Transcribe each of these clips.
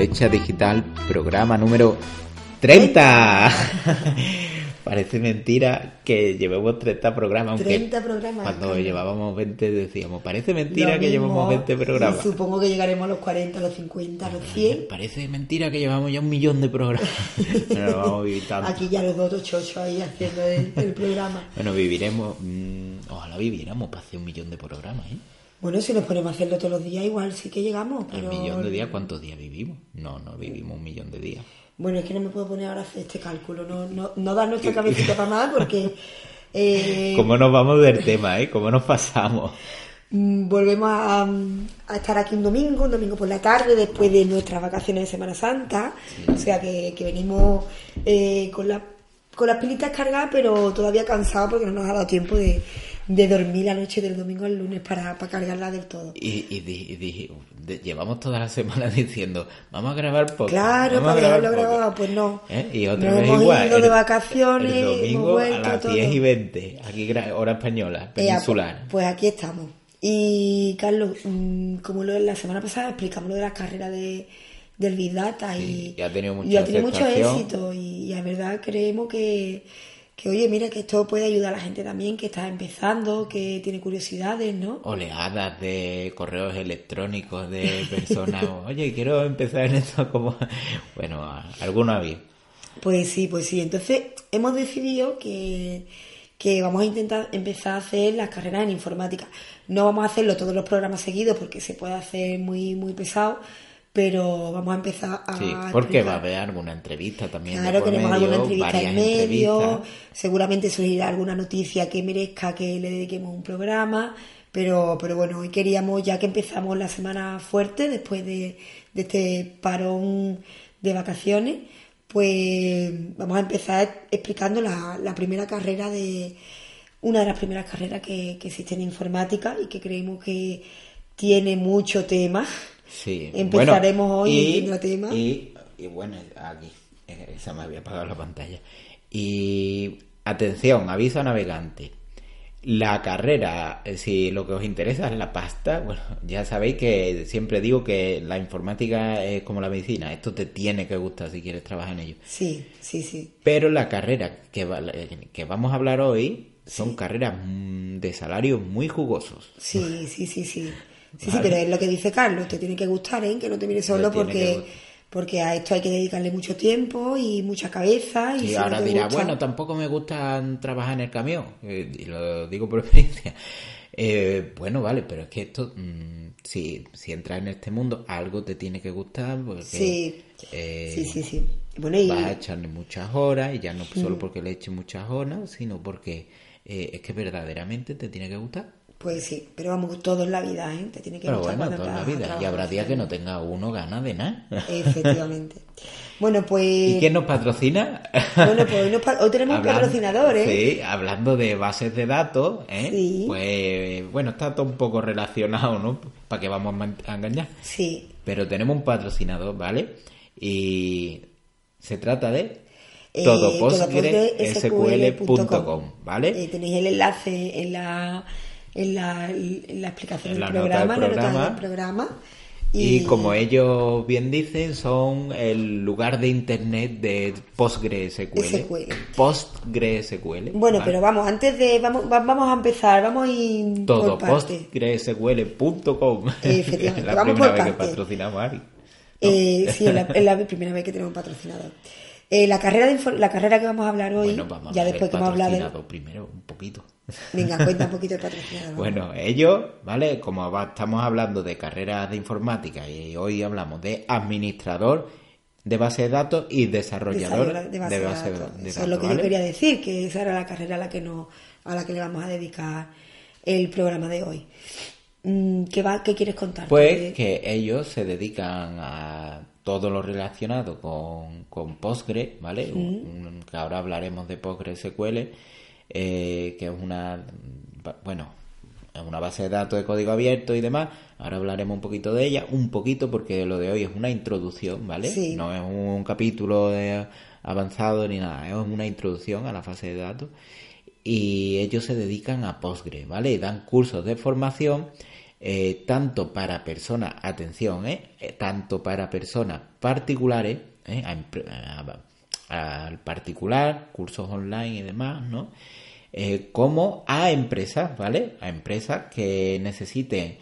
Brecha Digital, programa número 30. Parece mentira que llevemos 30 programas. Aunque 30 programas. Cuando llevábamos 20 decíamos, parece mentira que llevamos 20 programas. Supongo que llegaremos a los 40, a los 50, a los 100. Parece mentira que llevamos ya un millón de programas. Pero vamos a. Aquí ya los dos chochos ahí haciendo el, el programa. Bueno, viviremos, mmm, ojalá viviéramos para hacer un millón de programas, ¿eh? Bueno, si nos ponemos a hacerlo todos los días, igual sí que llegamos. Pero... ¿Un millón de días cuántos días vivimos? No, no vivimos un millón de días. Bueno, es que no me puedo poner ahora a hacer este cálculo, no, no, no da nuestra cabecita para más porque... Eh, ¿Cómo nos vamos del tema, eh? ¿Cómo nos pasamos? Mm, volvemos a, a, estar aquí un domingo, un domingo por la tarde, después de nuestras vacaciones de Semana Santa. Sí. O sea que, que venimos eh, con, la, con las pilitas cargadas, pero todavía cansados porque no nos ha dado tiempo de, de dormir la noche del domingo al lunes para, para cargarla del todo. Y, y, y de, llevamos toda la semana diciendo, vamos a grabar podcast. Claro, vamos para dejarlo grabado, pues no. ¿Eh? Y otra Nos vez hemos igual. ido el, de vacaciones, el domingo hemos vuelto, a las todo. 10 y 20, aquí hora española, peninsular. Pues, pues aquí estamos. Y Carlos, mm, como lo la semana pasada explicamos lo de la carrera de, del Big Data Sí, y, y ha tenido mucha y ha tenido mucho éxito y, y la verdad creemos que, que, oye, mira, que esto puede ayudar a la gente también que está empezando, que tiene curiosidades, ¿no? Oleadas de correos electrónicos de personas, oye, quiero empezar en esto como... Bueno, alguno había. Pues sí, pues sí. Entonces hemos decidido que, que vamos a intentar empezar a hacer las carreras en informática. No vamos a hacerlo todos los programas seguidos porque se puede hacer muy, muy pesado, pero vamos a empezar a... Sí, porque explicar. va a haber alguna entrevista también. Claro, tenemos medio, alguna entrevista en medio, seguramente surgirá alguna noticia que merezca que le dediquemos un programa, pero, pero bueno, hoy queríamos, ya que empezamos la semana fuerte, después de, de este parón de vacaciones, pues vamos a empezar explicando la, la primera carrera de, una de las primeras carreras que, que existe en informática y que creemos que tiene mucho tema. Sí, Empezaremos bueno, hoy y, el tema. Y, y bueno, aquí, eh, se me había apagado la pantalla. Y atención, aviso a navegante. La carrera, eh, si lo que os interesa es la pasta, bueno, ya sabéis que siempre digo que la informática es como la medicina, esto te tiene que gustar si quieres trabajar en ello. Sí, sí, sí. Pero la carrera que, va- que vamos a hablar hoy son carreras mm, de salarios muy jugosos. Sí, sí, sí, sí. Sí, sí, pero es lo que dice Carlos, te tiene que gustar, ¿eh? Que no te mires solo porque, porque a esto hay que dedicarle mucho tiempo y mucha cabeza. Y, Y si ahora no te dirá, gusta- bueno, tampoco me gusta trabajar en el camión, eh, y lo digo por experiencia. Eh, bueno, vale, pero es que esto, mm, si, si entras en este mundo, algo te tiene que gustar, porque Sí, eh, sí, sí, sí. Bueno, y Mm. vas a echarle muchas horas, y ya no solo porque le eches muchas horas, sino porque eh, es que verdaderamente te tiene que gustar. Pues sí, pero vamos, todo en la vida, ¿eh? Te tiene que Pero gustar bueno, cuando toda la vida. Y habrá días que no tenga uno ganas de nada. Efectivamente. Bueno, pues... ¿Y quién nos patrocina? Bueno, pues hoy, nos pa- hoy tenemos un Hablando- patrocinador, ¿eh? Sí, hablando de bases de datos, ¿eh? Sí. Pues bueno, está todo un poco relacionado, ¿no? ¿Para qué vamos a engañar? Sí. Pero tenemos un patrocinador, ¿vale? Y se trata de Eh, ¿vale? Eh, tenéis el enlace en la, en la, en la explicación En del la programa, del en la nota programa. del programa. Y como ellos bien dicen, son el lugar de internet de PostgreSQL. SQL. PostgreSQL. Bueno, ¿vale? pero vamos, antes de. Vamos, va- vamos a empezar, vamos a ir Todo, postgresql.com. Efectivamente, la vamos primera por vez que patrocinamos a Ari. Eh, sí, es la, es la primera vez que tenemos un patrocinador. Eh, la, carrera de la carrera que vamos a hablar hoy, Bueno, vamos ya a después que hemos hablado de. primero, un poquito. Venga, cuenta un poquito el patrocinador. Bueno, ellos, ¿vale? Como va- estamos hablando de carreras de informática y hoy hablamos de administrador de base de datos y desarrollador de base de datos. datos. Eso es lo que ¿vale? yo quería decir, que esa era la carrera a la que no, a la que le vamos a dedicar el programa de hoy. Mm, ¿Qué va, qué quieres contar? Pues que ellos se dedican a todo lo relacionado con, con Postgre, ¿vale? Un- que ahora hablaremos de PostgreSQL, eh, que es una, bueno, es una base de datos de código abierto y demás. Ahora hablaremos un poquito de ella, un poquito porque lo de hoy es una introducción, ¿vale? Sí. No es un capítulo de avanzado ni nada, es una introducción a la fase de datos y ellos se dedican a Postgre, ¿vale? Y dan cursos de formación eh, tanto para personas, atención, eh, eh, tanto para personas particulares, al particular, cursos online y demás, ¿no? como a empresas, ¿vale? A empresas que necesiten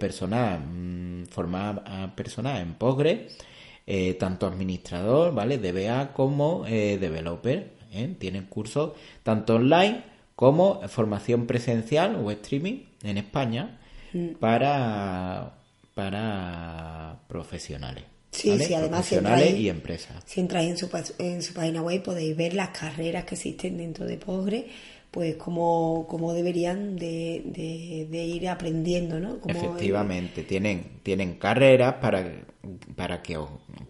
personal, mm, formar a personal en Postgres, tanto administrador, ¿vale? DBA como developer, Tienen cursos tanto online como formación presencial o streaming en España Mm. para, para profesionales. Sí, sí, además profesionales y empresas. Si entráis en su, en su página web podéis ver las carreras que existen dentro de Postgre, pues como, como deberían de, de, ir aprendiendo, ¿no? Efectivamente, tienen, tienen carreras para, para que,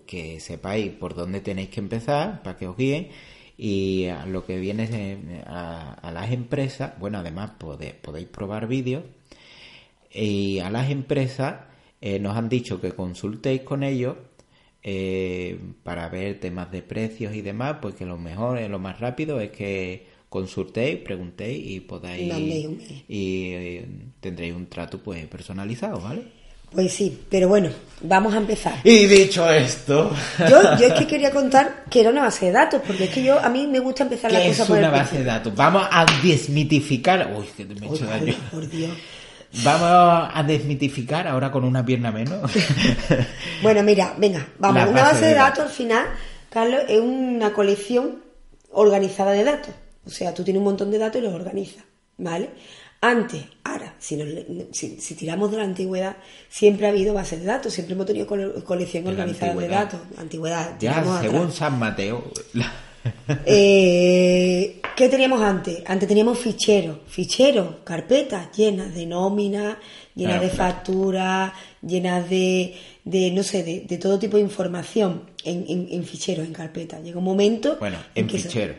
que sepáis por dónde tenéis que empezar, para que os guíen y a lo que viene a, a las empresas, bueno, además podéis probar vídeos y a las empresas eh, nos han dicho que consultéis con ellos eh, para ver temas de precios y demás, pues que lo mejor, lo más rápido es que consultéis, preguntéis y podáis y eh, tendréis un trato pues personalizado, ¿vale? Pues sí, pero bueno, vamos a empezar. Y dicho esto, yo, yo es que quería contar que era una base de datos, porque es que yo a mí me gusta empezar la cosa es una base de datos. Vamos a desmitificar. Uy, que me he hecho daño. Por Dios. Vamos a desmitificar ahora con una pierna menos. bueno, mira, venga, vamos. una base de datos al final, Carlos, es una colección organizada de datos. O sea, tú tienes un montón de datos y los organizas, ¿vale? Antes, ahora, si, si, tiramos de la antigüedad, siempre ha habido bases de datos, siempre hemos tenido colección organizada de datos. Antigüedad. Ya, según San Mateo. Eh, ¿Qué teníamos antes? Antes teníamos ficheros, ficheros, carpetas llenas de nóminas, llenas de facturas, llenas de, de, no sé, de, todo tipo de información en, en, ficheros, en carpetas. Llega un momento... Bueno, en, ficheros.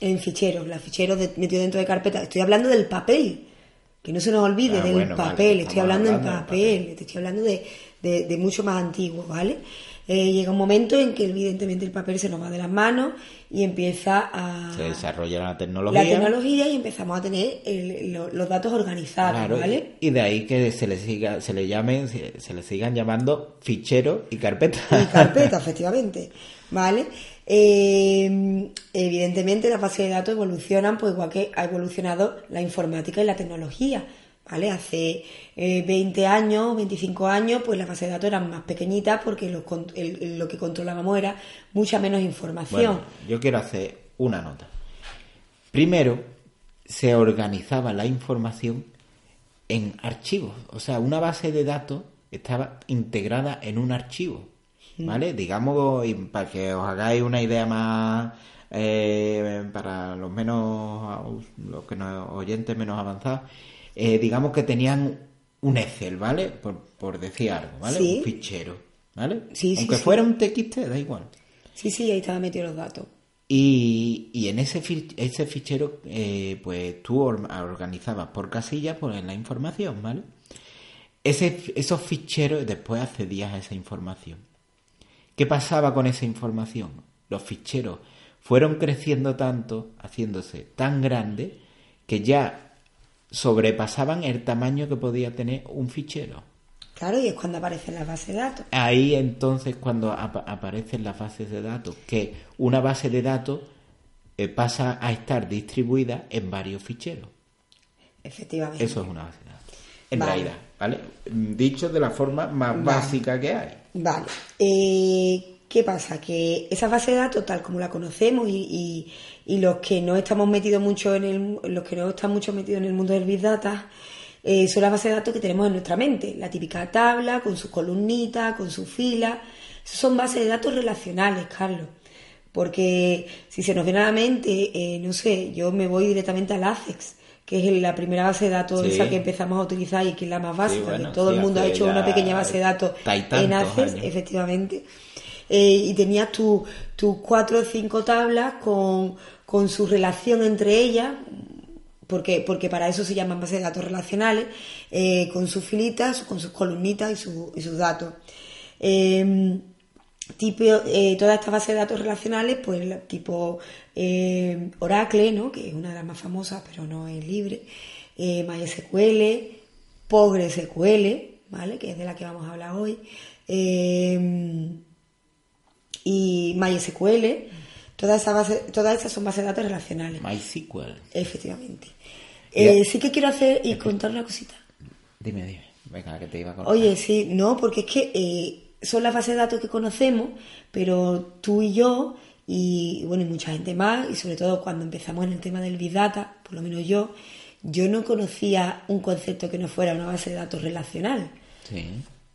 En ficheros, la ficheros metido dentro de carpetas. Estoy hablando del papel, que no se nos olvide ah, del papel, estoy hablando del papel, estoy hablando de, de mucho más antiguo, ¿vale? Eh, llega un momento en que evidentemente el papel se nos va de las manos y empieza a... Se desarrolla la tecnología. La tecnología y empezamos a tener los datos organizados, ¿vale? Y de ahí que se le siga, se le llamen, se, le sigan llamando fichero y carpeta. Y carpeta, efectivamente, ¿vale? Eh, evidentemente las bases de datos evolucionan, pues igual que ha evolucionado la informática y la tecnología. ¿Vale? Hace 20 eh, años, 25 años, pues las bases de datos eran más pequeñitas porque lo, lo que controlábamos era mucha menos información. yo quiero hacer una nota. Primero, se organizaba la información en archivos, o sea, una base de datos estaba integrada en un archivo, ¿vale? Digamos, para que os hagáis una idea más, eh, para los menos, los que no, oyentes menos avanzados, eh, digamos que tenían un Excel, ¿vale? Por, decir algo, ¿vale? Un fichero, ¿vale? Sí, Aunque fuera un TXT, da igual. Sí, sí, ahí estaban metidos los datos. Y, y en ese, ese fichero, eh, pues tú organizabas por casillas pues, la información, ¿vale? Ese, esos ficheros después accedías a esa información. ¿Qué pasaba con esa información? Los ficheros fueron creciendo tanto, haciéndose tan grandes, que ya sobrepasaban el tamaño que podía tener un fichero. Claro, y es cuando aparecen las bases de datos. Ahí entonces cuando aparecen las bases de datos, que una base de datos eh, pasa a estar distribuida en varios ficheros. Efectivamente. Eso es una base de datos. En realidad, ¿vale? Dicho de la forma más básica que hay. Vale. Eh, ¿Qué pasa? Que esa base de datos, tal como la conocemos y, y, los que no estamos metidos mucho en el, los que no están mucho metidos en el mundo del Big Data, eh, son las bases de datos que tenemos en nuestra mente. La típica tabla, con sus columnitas, con sus filas. Son bases de datos relacionales, Carlos. Porque si se nos viene a la mente, eh, no sé, yo me voy directamente al ACEX, que es la primera base de datos esa que empezamos a utilizar y que es la más básica. todo el mundo ha hecho una pequeña base de datos en ACEX, efectivamente. Eh, y tenías tus cuatro o cinco tablas con, con su relación entre ellas, porque, porque para eso se llaman bases de datos relacionales, eh, con sus filitas, con sus columnitas y, su, y sus datos. Em, tipo, eh, todas estas bases de datos relacionales, pues tipo Oracle, ¿no? que es una de las más famosas, pero no es libre, MySQL, PostgreSQL, ¿vale? Que es de la que vamos a hablar hoy. Y MySQL. Todas esas, bases, todas esas son bases de datos relacionales. MySQL. Efectivamente. Eh, sí que quiero hacer y contar una cosita. Dime, dime. Venga, que te iba a contar. Oye, sí, no, porque es que eh, son las bases de datos que conocemos, pero tú y yo, y bueno, y mucha gente más, y sobre todo cuando empezamos en el tema del Big Data, por lo menos yo, yo no conocía un concepto que no fuera una base de datos relacional. Sí.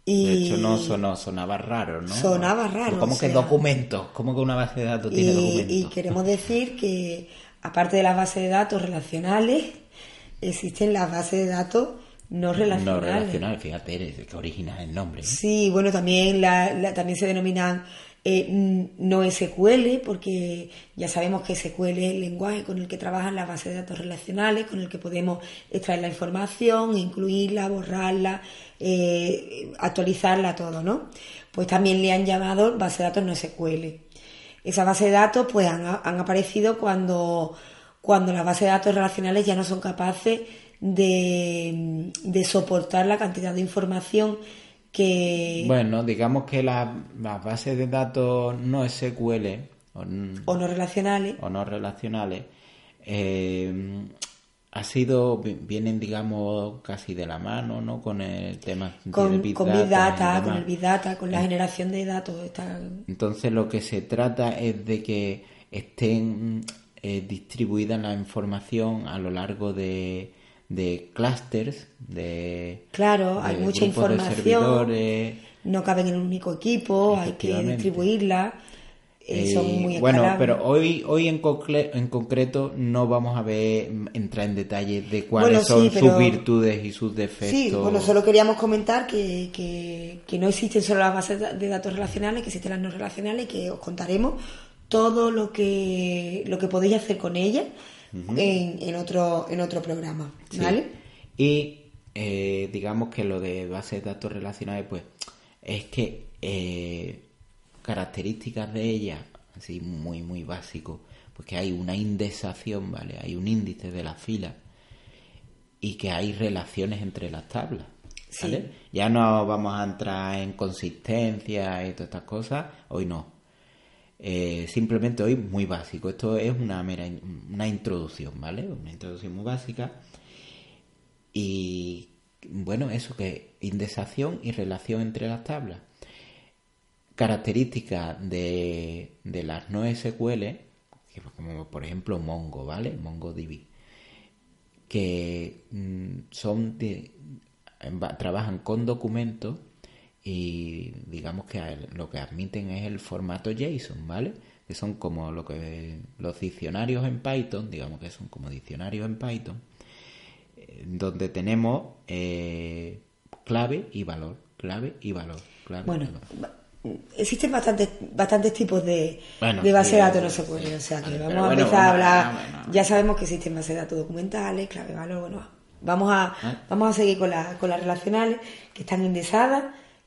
De hecho, no sonó, sonaba raro, ¿no? Sonaba raro. ¿Cómo que documentos? ¿Cómo que una base de datos tiene documentos? Y queremos decir que, aparte de las bases de datos relacionales, existen las bases de datos no relacionales. No relacionales, fíjate, que original el nombre. Sí, bueno, también, la, también se denominan eh, no SQL, porque ya sabemos que SQL es el lenguaje con el que trabajan las bases de datos relacionales, con el que podemos extraer la información, incluirla, borrarla, eh, actualizarla, todo, ¿no? Pues también le han llamado base de datos no SQL. Esas bases de datos pues han, aparecido cuando, cuando las bases de datos relacionales ya no son capaces de, de soportar la cantidad de información bueno, digamos que las bases de datos no SQL o, no relacionales o no relacionales eh, ha sido vienen digamos casi de la mano no con el tema con, Big con Data, con el Big Data con la eh. generación de datos entonces lo que se trata es de que estén eh, distribuida la información a lo largo de de clusters, de... Claro, hay mucha información, no caben en un único equipo, hay que distribuirla. Eh, son muy bueno, pero hoy, hoy en, en concreto no vamos a ver entrar en detalle de cuáles son sus virtudes y sus defectos. Sí, bueno, solo queríamos comentar que, que, no existen solo las bases de datos relacionales, que existen las no relacionales, que os contaremos todo lo que, lo que podéis hacer con ellas en, otro, en otro programa. ¿Vale? Y eh, digamos que lo de bases de datos relacionales, pues es que eh, características de ellas, así muy, muy básico, pues que hay una indexación, ¿vale? Hay un índice de la fila y que hay relaciones entre las tablas. ¿vale? Ya no vamos a entrar en consistencia y todas estas cosas, hoy no. Eh, simplemente hoy muy básico. Esto es una mera una introducción, ¿vale? Una introducción muy básica. Y bueno, eso que indexación y relación entre las tablas. Características de, de las no SQL, como por ejemplo Mongo, ¿vale? MongoDB, que mm, son de, trabajan con documentos y digamos que lo que admiten es el formato JSON, ¿vale? Que son como lo que los diccionarios en Python, digamos que son como diccionarios en Python, eh, donde tenemos eh, clave y valor, clave y valor. bueno, existen bastantes bastantes tipos de, de base de datos, no se puede, o sea que vamos a empezar a hablar, ya sabemos que existen bases de datos documentales, clave, valor, bueno, vamos a, ah. vamos a seguir con, con las relacionales que están indexadas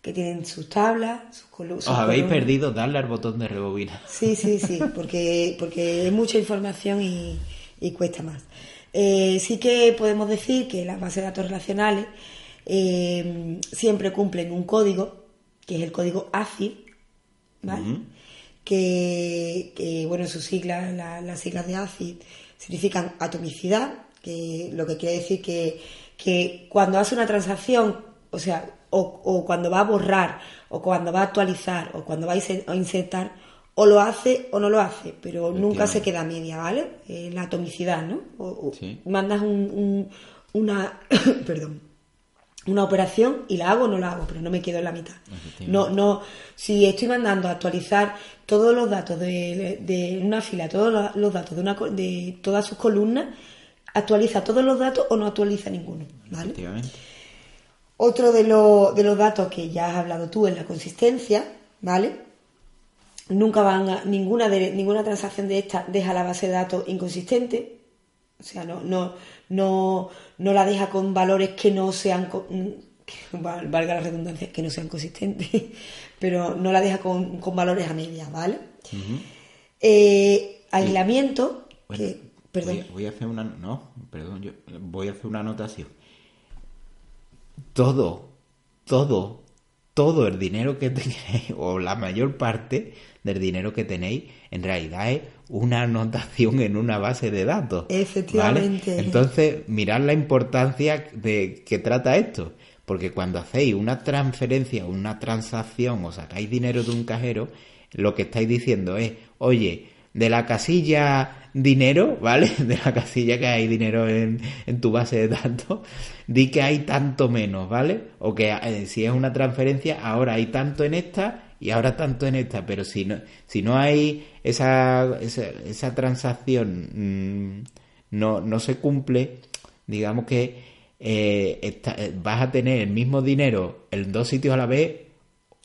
que tienen sus tablas, sus columnas. Os habéis perdido darle al botón de rebobina. Sí, sí, sí, porque, porque es mucha información y, cuesta más. Eh, sí que podemos decir que las bases de datos relacionales eh, siempre cumplen un código, que es el código ACID, ¿vale? que, bueno, sus siglas, las siglas de ACID significan atomicidad, que lo que quiere decir que, que cuando hace una transacción, o sea, o, cuando va a borrar, o cuando va a actualizar, o cuando va a insertar, o lo hace o no lo hace, pero nunca se queda media, ¿vale? Eh, la atomicidad, ¿no? O, mandas un, una, perdón, una operación y la hago o no la hago, pero no me quedo en la mitad. No, no, si estoy mandando a actualizar todos los datos de, de una fila, todos los datos de, una, de todas sus columnas, actualiza todos los datos o no actualiza ninguno, ¿vale? Otro de, de los datos que ya has hablado tú es la consistencia, ¿vale? Nunca van a, ninguna, de, ninguna transacción de esta deja la base de datos inconsistente, o sea, no, no, no, no la deja con valores que no sean, valga la redundancia, que no sean consistentes, pero no la deja con, valores a media, ¿vale? Eh, aislamiento, perdón. Voy, a hacer una, no, perdón, yo voy a hacer una anotación todo, todo, todo el dinero que tenéis, o la mayor parte del dinero que tenéis, en realidad es una anotación en una base de datos. Efectivamente. Entonces, mirad la importancia de que trata esto. Porque cuando hacéis una transferencia, una transacción o sacáis dinero de un cajero, lo que estáis diciendo es, oye, de la casilla dinero, ¿vale? De la casilla que hay dinero en, tu base de datos, di que hay tanto menos, ¿vale? O que eh, si es una transferencia, ahora hay tanto en esta y ahora tanto en esta, pero si no, si no hay esa, esa, transacción, mmm, no, no se cumple, digamos que eh, está, eh, vas a tener el mismo dinero en dos sitios a la vez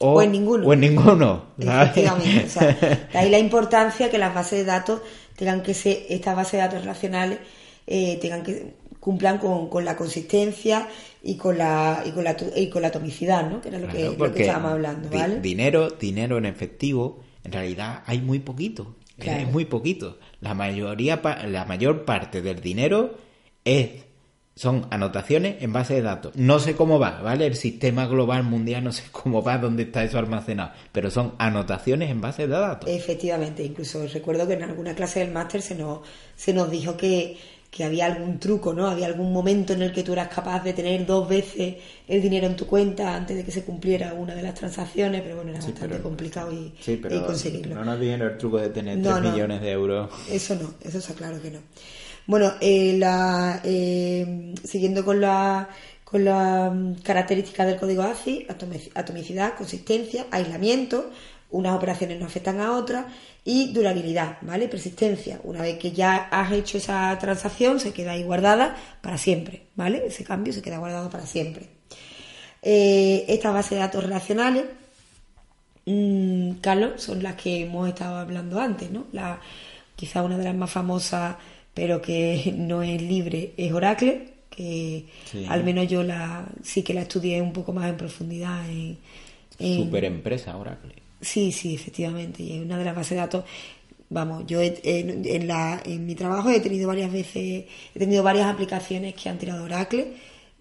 o, o en ninguno. O en ninguno Efectivamente. O sea, de ahí la importancia que las bases de datos tengan que ser, estas bases de datos relacionales, eh, tengan que cumplan con, con, la consistencia y con la y con la, y con la atomicidad, ¿no? Que era lo, claro, que, lo que estábamos hablando, ¿vale? Di dinero, dinero en efectivo, en realidad hay muy poquito. Claro. Es muy poquito. La mayoría, la mayor parte del dinero es son anotaciones en base de datos. No sé cómo va, ¿vale? El sistema global mundial no sé cómo va, dónde está eso almacenado, pero son anotaciones en base de datos. Efectivamente, incluso recuerdo que en alguna clase del máster se nos, se nos dijo que, que había algún truco, ¿no? Había algún momento en el que tú eras capaz de tener dos veces el dinero en tu cuenta antes de que se cumpliera una de las transacciones, pero bueno, era sí, bastante pero, complicado y, sí, pero y conseguirlo. No nos dijeron el truco de tener No, 3 no. millones de euros. Eso no, eso está claro que no. Bueno, eh, la, eh, siguiendo con la con las características del código ACI, atomicidad, consistencia, aislamiento, unas operaciones no afectan a otras y durabilidad, ¿vale? Persistencia. Una vez que ya has hecho esa transacción, se queda ahí guardada para siempre, ¿vale? Ese cambio se queda guardado para siempre. Eh, estas bases de datos relacionales, mmm, Carlos, son las que hemos estado hablando antes, ¿no? La, quizá una de las más famosas pero que no es libre, es Oracle, que sí. al menos yo la sí que la estudié un poco más en profundidad. En, en... Super empresa Oracle. Sí, sí, efectivamente, y es una de las bases de datos. Vamos, yo he, en, en, la, en mi trabajo he tenido varias veces, he tenido varias aplicaciones que han tirado Oracle,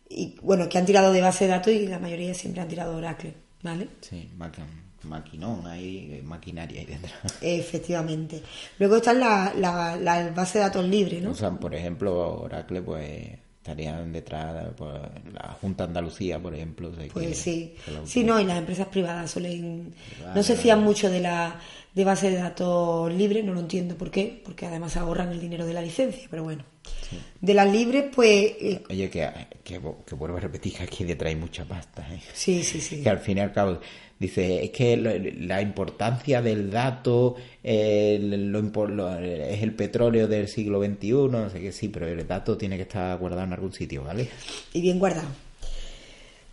y bueno, que han tirado de base de datos y la mayoría siempre han tirado Oracle, ¿vale? Sí, bacán maquinón, hay maquinaria ahí dentro. Efectivamente. Luego están las la, la bases de datos libres, ¿no? O sea, por ejemplo, Oracle, pues estarían detrás pues, la Junta Andalucía, por ejemplo. pues que, sí. Que sí, no, y las empresas privadas suelen. No se fían mucho de la de base de datos libres, no lo entiendo por qué, porque además ahorran el dinero de la licencia, pero bueno. Sí. De las libres, pues. Eh... Oye, que, que, que, vuelvo a repetir que aquí detrás hay mucha pasta, ¿eh? Sí, sí, sí. Que al fin y al cabo Dice, es que la importancia del dato lo, es el petróleo del siglo XXI, no sé qué, sí, pero el dato tiene que estar guardado en algún sitio, ¿vale? Y bien guardado.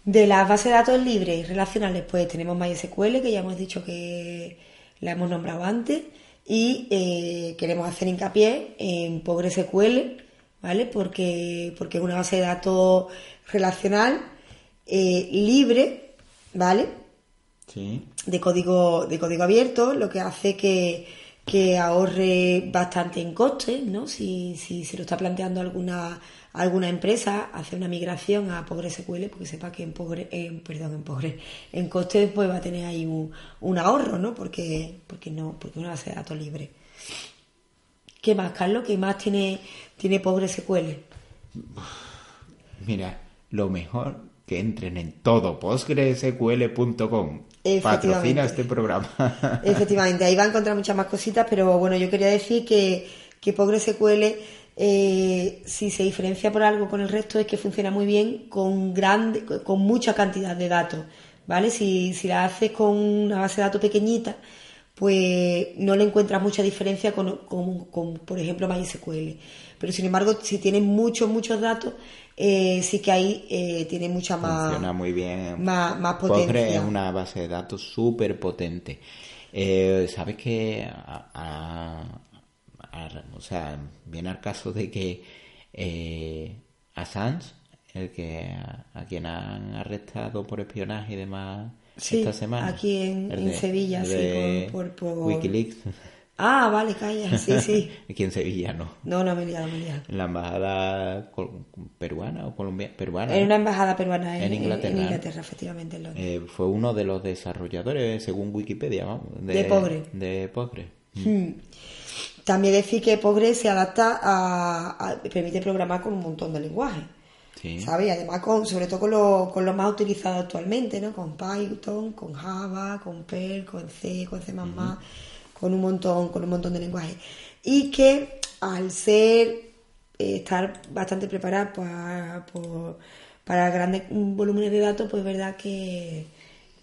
De las bases de datos libres y relacionales, pues tenemos MySQL, que ya hemos dicho que la hemos nombrado antes, y eh, queremos hacer hincapié en PostgreSQL, ¿vale? Porque, porque es una base de datos relacional eh, libre, ¿vale? Sí. de código de código abierto, lo que hace que, que ahorre bastante en costes, ¿no? Si, si se lo está planteando alguna alguna empresa hacer una migración a PostgreSQL, porque sepa que en Postgre, en, perdón, en Postgre, en costes pues va a tener ahí un, un ahorro, ¿no? Porque porque no porque una base de datos libre. ¿Qué más, Carlos? ¿Qué más tiene tiene PostgreSQL? Mira, lo mejor que entren en todo postgresql.com patrocina este programa. Efectivamente, ahí va a encontrar muchas más cositas, pero bueno, yo quería decir que, que PostgreSQL, eh, si se diferencia por algo con el resto, es que funciona muy bien con, grande, con mucha cantidad de datos, ¿vale? Si, si la haces con una base de datos pequeñita, pues no le encuentras mucha diferencia con, con, con por ejemplo, MySQL. Pero sin embargo, si tienes muchos, muchos datos, eh, sí que ahí eh, tiene mucha más funciona muy bien. más, más potencia Postgre es una base de datos súper potente eh, sabes que a, a, a, o sea viene al caso de que eh, Assange el que a, quien han arrestado por espionaje y demás sí, esta semana aquí en, en de, Sevilla de sí por, por, por... Wikileaks Ah, vale, calla, sí, sí. Aquí en Sevilla, ¿no? No, no me he liado, me he liado. En la embajada peruana o colombiana, peruana. En una embajada peruana en, En Inglaterra. en Inglaterra, efectivamente, en. Eh, fue uno de los desarrolladores, según Wikipedia, vamos, De Postgre. De Postgre. Hmm. También decir que Postgres se adapta a, a- permite programar con un montón de lenguajes. Sí. ¿Sabes? Y además, con, sobre todo con los con los más utilizados actualmente, ¿no? Con Python, con Java, con Perl, con C, con C++, con un montón, con un montón de lenguajes. Y que al ser, eh, estar bastante preparado para, por- para grandes volúmenes de datos, pues es verdad que,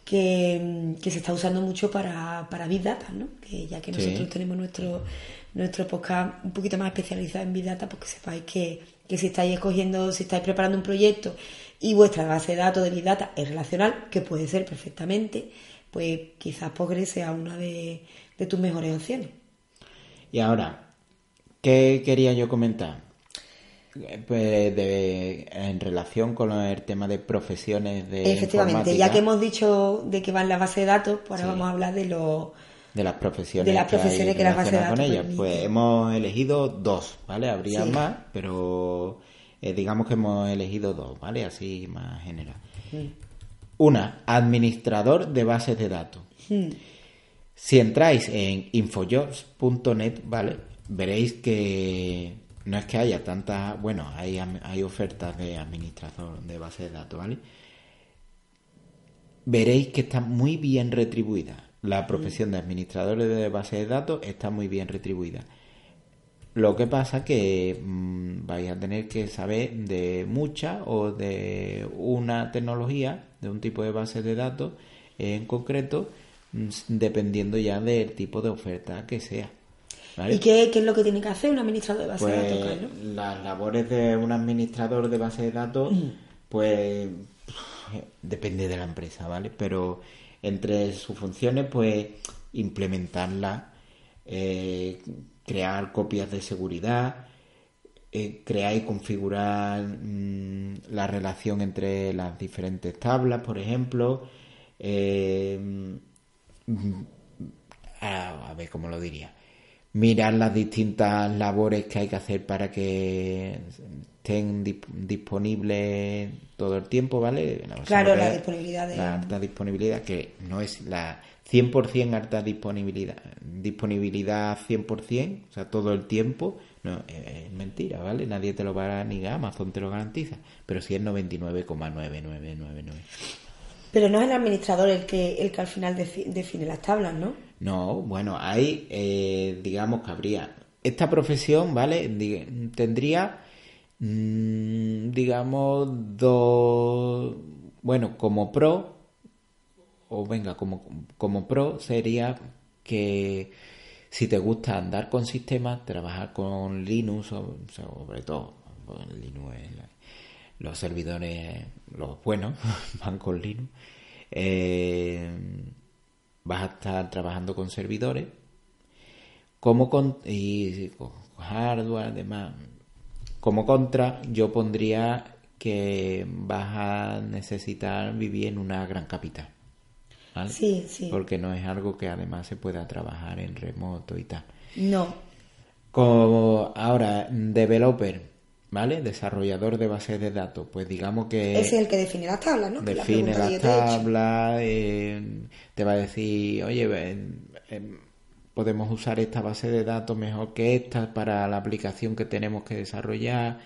que, que se está usando mucho para, para Big Data, ¿no? Que ya que Sí. nosotros tenemos nuestro, nuestro podcast un poquito más especializado en Big Data, pues que sepáis que, que si estáis escogiendo, si estáis preparando un proyecto y vuestra base de datos de Big Data es relacional, que puede ser perfectamente, pues quizás Postgres sea una de, de tus mejores opciones. Y ahora, ¿qué quería yo comentar? Eh, Pues de- en relación con el tema de profesiones de Efectivamente, ya que hemos dicho de que va en la base de datos, pues ahora Sí. vamos a hablar de los... de las profesiones, de las que hay profesiones que las bases de relacionadas con ellas, pues hemos elegido dos, ¿vale? Habría Sí. más, pero eh, digamos que hemos elegido dos, ¿vale? Así más general. Una, administrador de bases de datos. Hmm. Si entráis en infojobs.net, ¿vale? Veréis que no es que haya tantas, bueno, hay, hay ofertas de administrador de base de datos, ¿vale? Veréis que está muy bien retribuida. La profesión de administradores de base de datos está muy bien retribuida. Lo que pasa que mm, vais a tener que saber de mucha o de una tecnología, de un tipo de base de datos en concreto, mm, dependiendo ya del tipo de oferta que sea. ¿vale? ¿Y qué, qué es lo que tiene que hacer un administrador de base de datos, Pues Carlos? las labores de un administrador de base de datos, pues depende de la empresa, ¿vale? Pero entre sus funciones, pues implementarla, eh, crear copias de seguridad, eh, crear y configurar mm, la relación entre las diferentes tablas, por ejemplo. eh, mm, a, a ver cómo lo diría. Mirar las distintas labores que hay que hacer para que estén disponibles todo el tiempo, ¿vale? Claro, la disponibilidad de- La alta disponibilidad, que no es la 100% alta disponibilidad, disponibilidad 100%, o sea, todo el tiempo, no, es mentira, ¿vale? Nadie te lo va a ni Amazon te lo garantiza, pero sí es 99,9999. Pero no es el administrador el que, el que al final defi- define las tablas, ¿no? No, bueno, ahí eh, digamos que habría esta profesión, ¿vale? Tendría, mm, digamos, dos, bueno, como pro, o venga, como, como pro sería que si te gusta andar con sistemas, trabajar con Linux, sobre todo, porque Linux es la- los servidores, los buenos, van con Linux. Eh, vas a estar trabajando con servidores como con y con hardware además como contra yo pondría que vas a necesitar vivir en una gran capital ¿vale? Sí, sí. porque no es algo que además se pueda trabajar en remoto y tal No. como ahora developer vale desarrollador de bases de datos pues digamos que Ese es el que define las tablas, ¿no? La define las tablas, eh, te va a decir, oye, ven, em, podemos usar esta base de datos mejor que esta para la aplicación que tenemos que desarrollar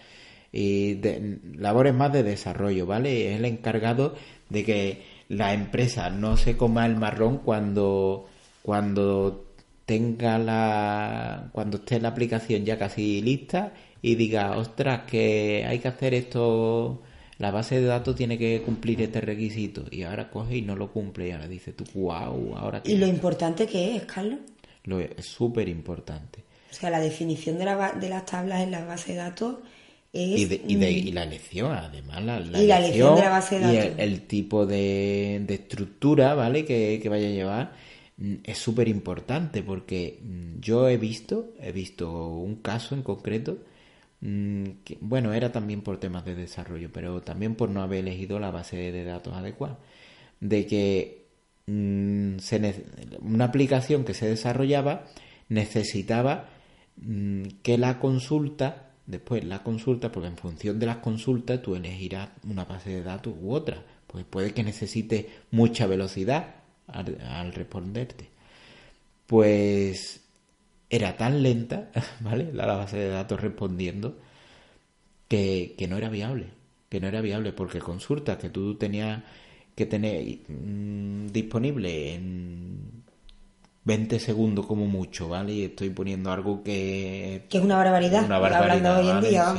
y de- labores más de desarrollo, ¿vale? Es el encargado de que la empresa no se coma el marrón cuando cuando tenga la cuando esté la aplicación ya casi lista y diga, ostras, que hay que hacer esto la base de datos tiene que cumplir este requisito y ahora coge y no lo cumple y ahora dice tú, wow, ahora Y lo importante que es, Carlos. lo es súper importante. O sea, la definición de, la de las tablas en la base de datos es... Y, de- y, de- y la elección, además, la, Y la elección de la base de y datos. el, el tipo de, de estructura, ¿vale? Que, que vaya a llevar es súper importante porque mm, yo he visto, he visto un caso en concreto, mm, que, bueno, era también por temas de desarrollo, pero también por no haber elegido la base de datos adecuada, de que mm, una aplicación que se desarrollaba necesitaba mm, que la consulta, después la consulta, porque en función de las consultas tú elegirás una base de datos u otra. Pues puede que necesite mucha velocidad al, responderte. Pues era tan lenta, ¿vale? La base de datos respondiendo, que, que no era viable. Que no era viable porque consultas que tú tenías que tener mm, disponible en 20 segundos como mucho, ¿vale? Y estoy poniendo algo que... Que es una barbaridad, una barbaridad hoy en día.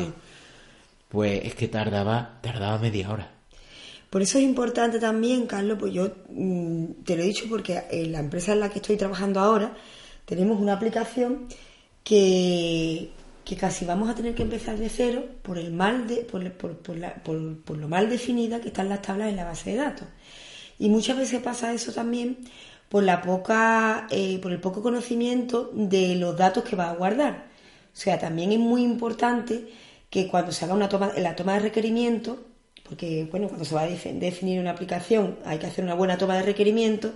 Pues es que tardaba, tardaba media hora. Por eso es importante también, Carlos, pues yo mm, te lo he dicho porque en la empresa en la que estoy trabajando ahora tenemos una aplicación que, que casi vamos a tener que empezar de cero por el mal de, por, por, lo mal definida que están las tablas en la base de datos. Y muchas veces pasa eso también por la poca, eh, por el poco conocimiento de los datos que va a guardar. O sea, también es muy importante que cuando se haga una toma, la toma de requerimiento porque bueno, cuando se va a definir una aplicación hay que hacer una buena toma de requerimientos,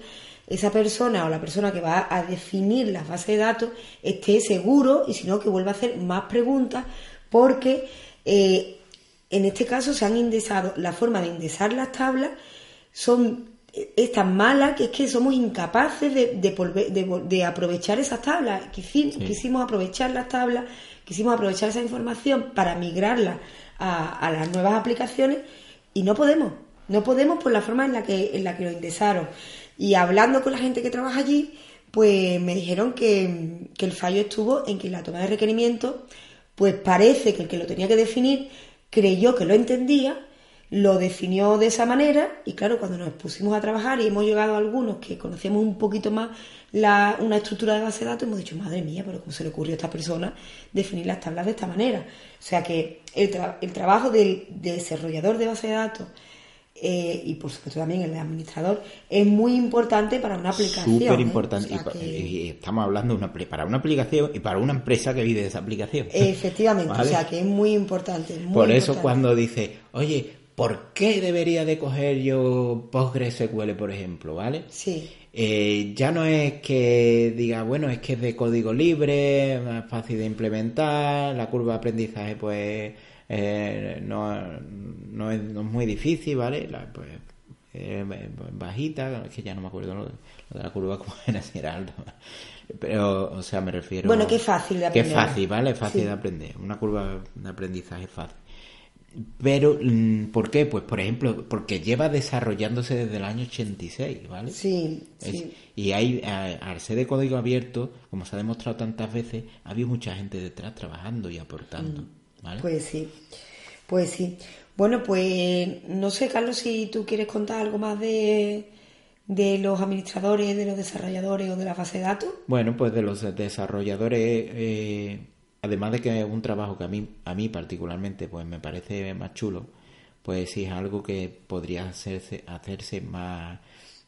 esa persona o la persona que va a definir las bases de datos esté seguro y si no que vuelva a hacer más preguntas porque eh, en este caso se han indexado, la forma de indexar las tablas son es tan mala que es que somos incapaces de, aprovechar esas tablas. Quisimos, aprovechar las tablas, quisimos aprovechar esa información para migrarla a, a las nuevas aplicaciones y no podemos, no podemos por la forma en la que, en la que lo indexaron. Y hablando con la gente que trabaja allí, pues me dijeron que, el fallo estuvo en que la toma de requerimiento, pues parece que el que lo tenía que definir creyó que lo entendía, lo definió de esa manera y claro, cuando nos pusimos a trabajar y hemos llegado a algunos que conocemos un poquito más la, una estructura de base de datos, hemos dicho, madre mía, pero ¿cómo se le ocurrió a esta persona definir las tablas de esta manera? O sea que el, el trabajo del, desarrollador de base de datos eh, y por supuesto también el de administrador es muy importante para una aplicación. Súper ¿eh? importante. y, estamos hablando una, para una aplicación y para una empresa que vive de esa aplicación. Efectivamente, o sea que es muy importante. por eso cuando dice, oye, ¿por qué debería de coger yo PostgreSQL, por ejemplo? ¿Vale? Sí. Eh, ya no es que diga, bueno, es que es de código libre, más fácil de implementar, la curva de aprendizaje pues eh, no, no, es, muy difícil, ¿vale? La, pues, eh, bajita, es que ya no me acuerdo lo, de la curva como era, si era alta. Pero, o sea, me refiero... Bueno, que es fácil de aprender. Que es fácil, ¿vale? Es fácil de aprender. Una curva de aprendizaje fácil. Pero, mm, ¿por qué? Pues, por ejemplo, porque lleva desarrollándose desde el año 86, ¿vale? Sí, sí. Y hay, al ser de código abierto, como se ha demostrado tantas veces, ha habido mucha gente detrás trabajando y aportando, mm, ¿vale? Pues sí, pues sí. Bueno, pues no sé, Carlos, si tú quieres contar algo más de, de los administradores, de los desarrolladores o de la base de datos. Bueno, pues de los desarrolladores... Eh, además de que es un trabajo que a mí, a mí particularmente pues me parece más chulo, pues sí es algo que podría hacerse, hacerse más,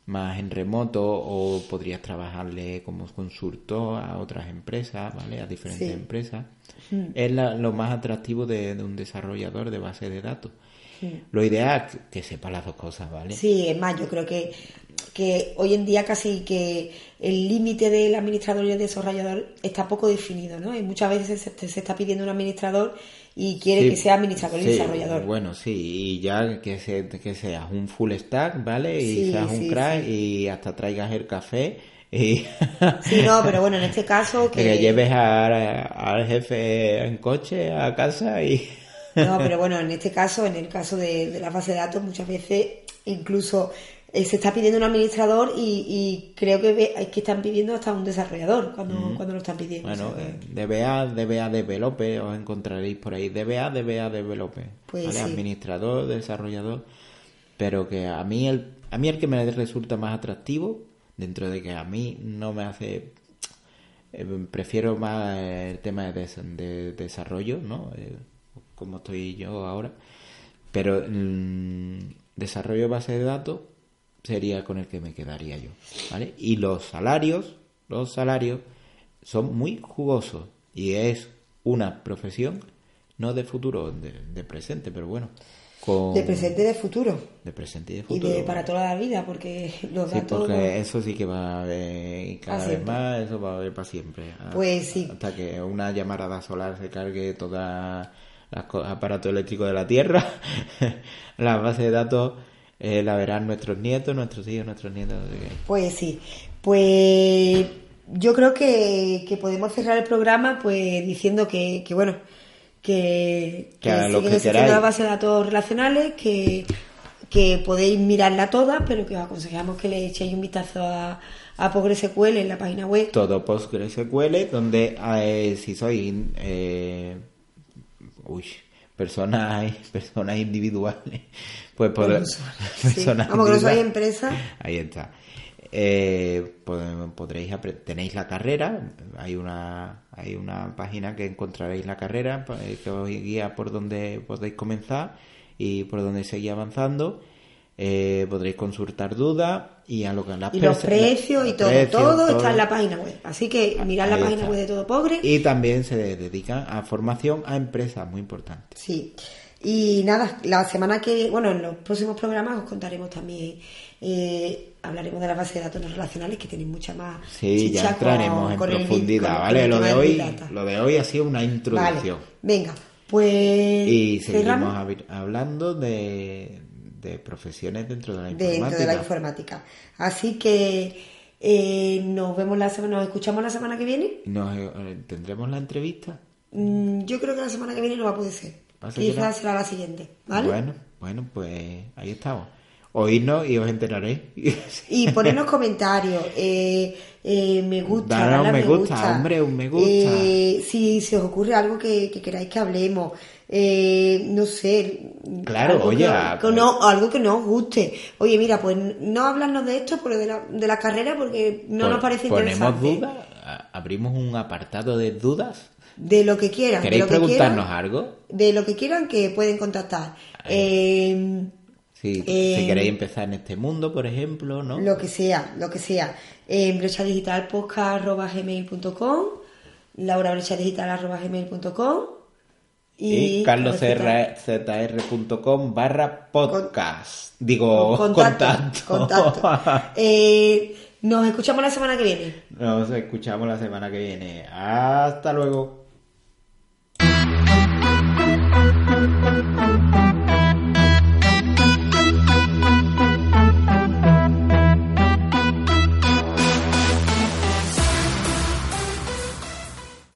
más en remoto o podrías trabajarle como consultor a otras empresas, ¿vale? A diferentes empresas. Hmm. Es lo más atractivo de, un desarrollador de base de datos. Lo ideal es que sepa las dos cosas, ¿vale? Sí, es más, yo creo que que hoy en día casi que el límite del administrador y el desarrollador está poco definido, ¿no? Y muchas veces se, está pidiendo un administrador y quiere que sea administrador y desarrollador. Bueno, sí, y ya que, que seas un full stack, ¿vale? Y seas un crack y hasta traigas el café. Y... sí, no, pero bueno, en este caso que... que lleves al jefe en coche a casa y... no, pero bueno, en este caso, en el caso de, de la base de datos, muchas veces incluso se está pidiendo un administrador y, creo que es que están pidiendo hasta un desarrollador cuando, cuando lo están pidiendo. Bueno, eh, DBA, DBA developer, os encontraréis por ahí. DBA, DBA developer. Pues ¿vale? Administrador, desarrollador. Pero que a mí, el, a mí el que me resulta más atractivo, dentro de que a mí no me hace... Eh, prefiero más el tema de, desarrollo, ¿no? como estoy yo ahora. Pero mm, desarrollo base de datos sería con el que me quedaría yo, ¿vale? Y los salarios, los salarios son muy jugosos y es una profesión no de futuro, de, presente, pero bueno. con... De presente y de futuro. De presente y de Y futuro. de para toda la vida, porque los Sí, datos... porque eso sí que va a haber y cada vez siempre. más, eso va a haber para siempre. Pues sí. Hasta que una llamarada solar se cargue todos los aparatos eléctricos de la Tierra, la base de datos eh, la verán nuestros nietos, nuestros hijos, nuestros nietos. Pues sí. Pues yo creo que, que podemos cerrar el programa pues diciendo que, que bueno, que, Que lo que las bases de datos relacionales, que, que podéis mirarla todas, pero que os aconsejamos que le echéis un vistazo a, a PostgreSQL en la página web. Todo PostgreSQL, donde eh, si sois eh, uy, personas, personas individuales, pues Sí. personas Vamos, que no individuales. empresa. Ahí está. Eh, pod- podréis tenéis la carrera, hay una hay una página que encontraréis la carrera eh, que os guía por donde podéis comenzar y por donde seguir avanzando. Eh, podréis consultar dudas y a lo que las Y los precios y todo, precios, todo, está en la página web. Así que mirad la página está. web de Todo Pogre. Y también se dedican a formación a empresas, muy importante. Sí. Y nada, la semana que, bueno, en los próximos programas os contaremos también, eh, hablaremos de las bases de datos no relacionales que tienen mucha más Sí, ya entraremos con- en con profundidad, ¿vale? Lo de hoy, lo de hoy ha sido una introducción. Vale, venga, pues Y seguimos cerramos hablando de, de profesiones dentro de la dentro informática. de la informática. Así que eh, nos vemos la semana, nos escuchamos la semana que viene. Nos, eh, ¿Tendremos la entrevista? Mm, Yo creo que la semana que viene no va a poder ser. ¿Va a ser que Quizás será la siguiente, ¿vale? Bueno, bueno, pues ahí estamos. Oírnos y os enteraréis. Y ponernos comentarios, eh, eh, me gusta, a un me me gusta, hombre, un me gusta. Eh, si se os ocurre algo que, que queráis que hablemos, eh, no sé. Claro, algo oye, que, a- que no, algo que no os guste. Oye, mira, pues no hablarnos de esto, pero de la, de la carrera, porque no Pon- nos parece Ponemos interesante. dudas, a- abrimos un apartado de dudas. De lo que quieran. de ¿Queréis que preguntarnos quieran, algo? De lo que quieran que pueden contactar. Eh, Si, Eh, si queréis empezar en este mundo, por ejemplo, ¿no? Lo que sea, lo que sea. En brechadigitalpodcast.gmail.com laurabrechadigital.gmail.com y carloszr.com barra podcast. Digo, contacto. contacto. contacto. Eh, nos escuchamos la semana que viene. Nos escuchamos la semana que viene. Hasta luego.